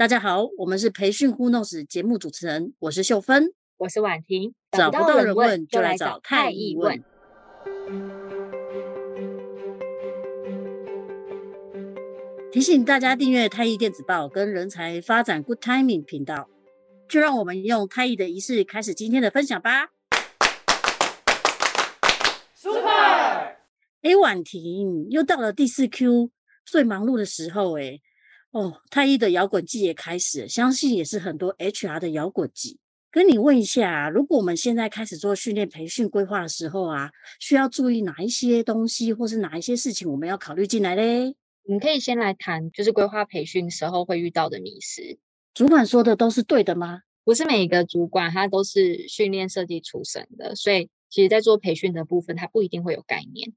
大家好，我们是培训 Who Knows 节目主持人，我是秀芬，我是婉婷。找不到人问，就来找太易问。提醒大家订阅太易电子报跟人才发展 Good Timing 频道。就让我们用太易的仪式开始今天的分享吧。Super！哎，婉婷，又到了第四 Q 最忙碌的时候，哎。哦，太一的摇滚季也开始，相信也是很多 HR 的摇滚季。跟你问一下，如果我们现在开始做训练培训规划的时候啊，需要注意哪一些东西，或是哪一些事情我们要考虑进来嘞？你可以先来谈，就是规划培训时候会遇到的迷失。主管说的都是对的吗？不是每一个主管他都是训练设计出身的，所以其实在做培训的部分，他不一定会有概念。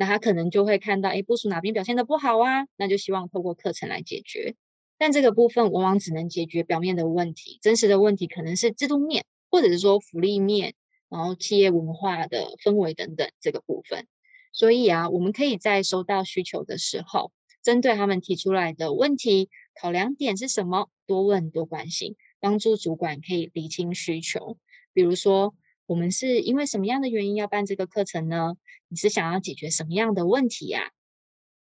那他可能就会看到，哎，部属哪边表现得不好啊？那就希望透过课程来解决。但这个部分往往只能解决表面的问题，真实的问题可能是制度面，或者是说福利面，然后企业文化的氛围等等这个部分。所以啊，我们可以在收到需求的时候，针对他们提出来的问题，考量点是什么？多问多关心，帮助主管可以厘清需求。比如说，我们是因为什么样的原因要办这个课程呢？你是想要解决什么样的问题呀？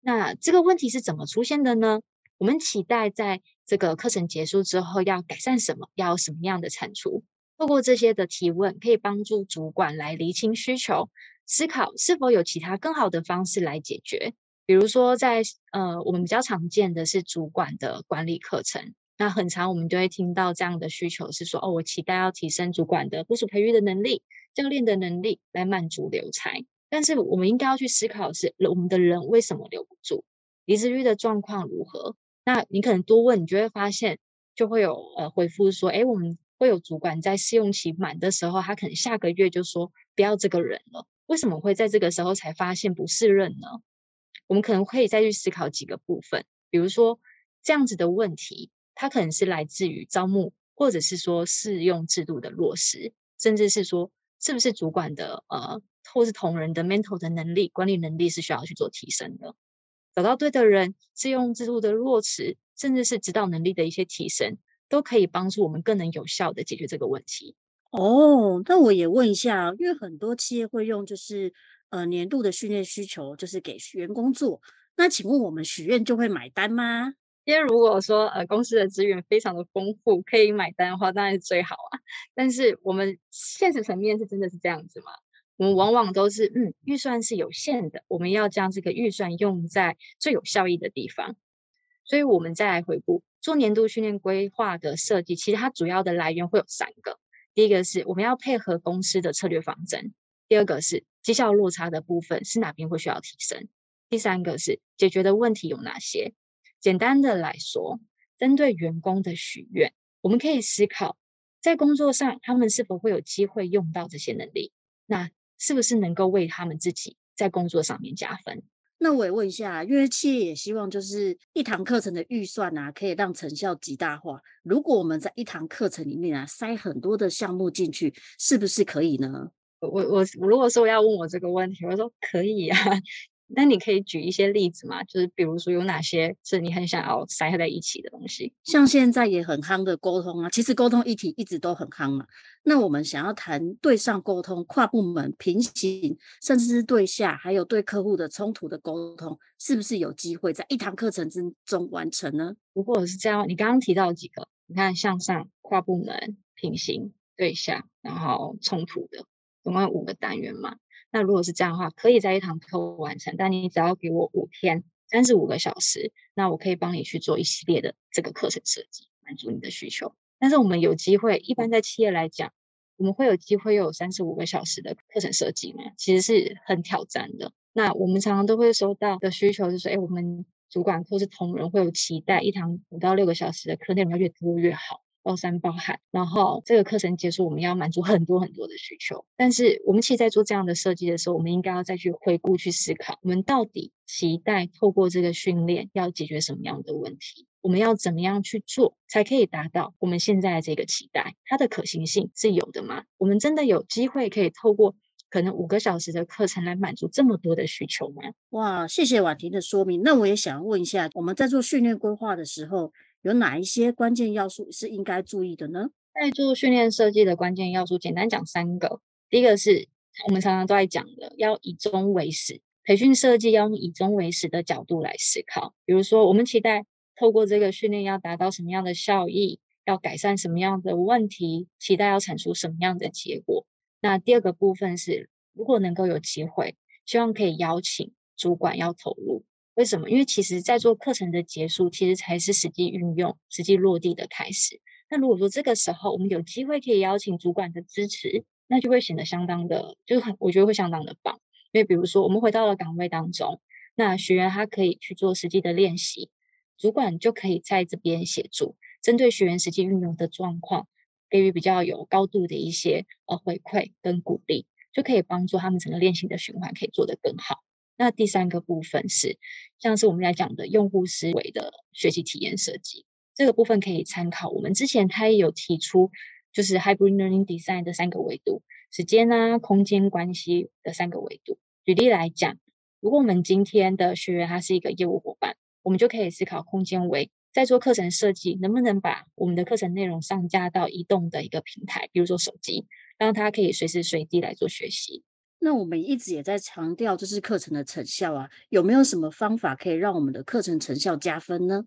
那这个问题是怎么出现的呢？我们期待在这个课程结束之后要改善什么？要什么样的产出？透过这些的提问，可以帮助主管来厘清需求，思考是否有其他更好的方式来解决。比如说在，呃，我们比较常见的是主管的管理课程。那很常，我们就会听到这样的需求是说，哦，我期待要提升主管的部属培育的能力、教练的能力，来满足留才。但是我们应该要去思考的是，我们的人为什么留不住？离职率的状况如何？那你可能多问，你就会发现，就会有呃回复说，诶，我们会有主管在试用期满的时候，他可能下个月就说不要这个人了。为什么会在这个时候才发现不适任呢？我们可能可以再去思考几个部分，比如说这样子的问题。它可能是来自于招募，或者是说试用制度的落实，甚至是说是不是主管的呃，或是同仁的 mental 的能力、管理能力是需要去做提升的。找到对的人，试用制度的落实，甚至是指导能力的一些提升，都可以帮助我们更能有效的解决这个问题。哦，那我也问一下，因为很多企业会用就是呃年度的训练需求，就是给员工做。那请问我们许愿就会买单吗？因为如果说呃公司的资源非常的丰富，可以买单的话，当然是最好啊。但是我们现实层面是真的是这样子吗？我们往往都是嗯预算是有限的，我们要将这个预算用在最有效益的地方。所以我们再来回顾做年度训练规划的设计，其实它主要的来源会有三个：第一个是我们要配合公司的策略方针；第二个是绩效落差的部分是哪边会需要提升；第三个是解决的问题有哪些。简单的来说，针对员工的许愿，我们可以思考，在工作上他们是否会有机会用到这些能力？那是不是能够为他们自己在工作上面加分？那我也问一下，因为企业也希望就是一堂课程的预算啊，可以让成效极大化。如果我们在一堂课程里面啊，塞很多的项目进去，是不是可以呢？我我我如果说要问我这个问题，我说可以啊。那你可以举一些例子吗？就是比如说有哪些是你很想要塞在一起的东西？像现在也很夯的沟通啊，其实沟通议题一直都很夯嘛。那我们想要谈对上沟通、跨部门平行，甚至是对下，还有对客户的冲突的沟通，是不是有机会在一堂课程之中完成呢？如果是这样，你刚刚提到几个，你看向上、跨部门、平行、对下，然后冲突的，总共有五个单元嘛。那如果是这样的话，可以在一堂课完成，但你只要给我五天，三十五个小时，那我可以帮你去做一系列的这个课程设计，满足你的需求。但是我们有机会，一般在企业来讲，我们会有机会有三十五个小时的课程设计吗？其实是很挑战的。那我们常常都会收到的需求就是，哎，我们主管或是同仁会有期待，一堂五到六个小时的课内容要越多越好。包山包海，然后这个课程结束，我们要满足很多很多的需求。但是我们其实，在做这样的设计的时候，我们应该要再去回顾、去思考，我们到底期待透过这个训练要解决什么样的问题？我们要怎么样去做，才可以达到我们现在这个期待？它的可行性是有的吗？我们真的有机会可以透过可能五个小时的课程来满足这么多的需求吗？哇，谢谢婉婷的说明。那我也想问一下，我们在做训练规划的时候，有哪一些关键要素是应该注意的呢？在做训练设计的关键要素，简单讲三个。第一个是我们常常都在讲的，要以终为始。培训设计要用以终为始的角度来思考。比如说，我们期待透过这个训练要达到什么样的效益，要改善什么样的问题，期待要产出什么样的结果。那第二个部分是，如果能够有机会，希望可以邀请主管要投入。为什么？因为其实在做课程的结束，其实才是实际运用、实际落地的开始。那如果说这个时候我们有机会可以邀请主管的支持，那就会显得相当的，就是很，我觉得会相当的棒。因为比如说，我们回到了岗位当中，那学员他可以去做实际的练习，主管就可以在这边协助，针对学员实际运用的状况，给予比较有高度的一些呃回馈跟鼓励，就可以帮助他们整个练习的循环可以做得更好。那第三个部分是，像是我们来讲的用户思维的学习体验设计，这个部分可以参考我们之前他也有提出，就是 Hybrid Learning Design 的三个维度：时间啊、空间关系的三个维度。举例来讲，如果我们今天的学员他是一个业务伙伴，我们就可以思考空间维，在做课程设计，能不能把我们的课程内容上架到移动的一个平台，比如说手机，让他可以随时随地来做学习。那我们一直也在强调，这是课程的成效啊，有没有什么方法可以让我们的课程成效加分呢？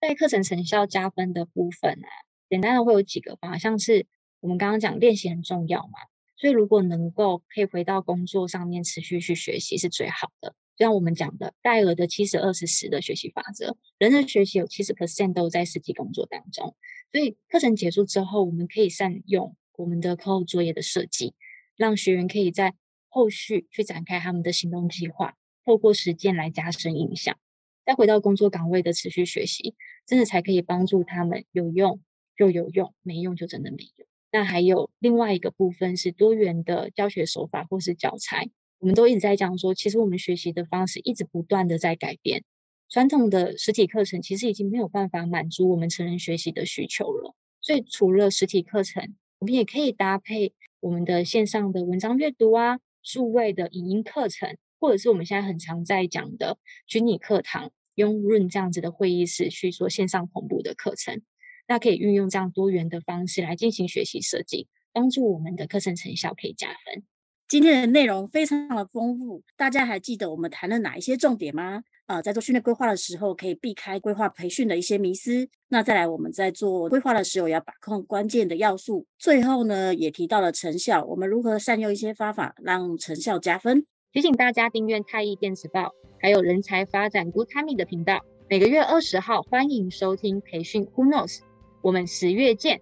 在课程成效加分的部分啊，简单的会有几个方法，像是我们刚刚讲练习很重要嘛，所以如果能够可以回到工作上面持续去学习是最好的。就像我们讲的戴尔的七十二十十的学习法则，人的学习有七十 percent 都在实际工作当中，所以课程结束之后，我们可以善用我们的课后作业的设计，让学员可以在后续去展开他们的行动计划，透过实践来加深印象，再回到工作岗位的持续学习，真的才可以帮助他们有用就有用，没用就真的没用。那还有另外一个部分是多元的教学手法或是教材，我们都一直在讲说，其实我们学习的方式一直不断的在改变，传统的实体课程其实已经没有办法满足我们成人学习的需求了，所以除了实体课程，我们也可以搭配我们的线上的文章阅读啊。数位的影音课程，或者是我们现在很常在讲的虚拟课堂，用 Room 这样子的会议室去做线上同步的课程，那可以运用这样多元的方式来进行学习设计，帮助我们的课程成效可以加分。今天的内容非常的丰富，大家还记得我们谈了哪一些重点吗？呃，在做训练规划的时候，可以避开规划培训的一些迷思。那再来，我们在做规划的时候，要把控关键的要素。最后呢，也提到了成效，我们如何善用一些方法，让成效加分。提醒大家订阅太易电子报，还有人才发展 Good Time 的频道。每个月二十号，欢迎收听培训 Who Knows。我们十月见。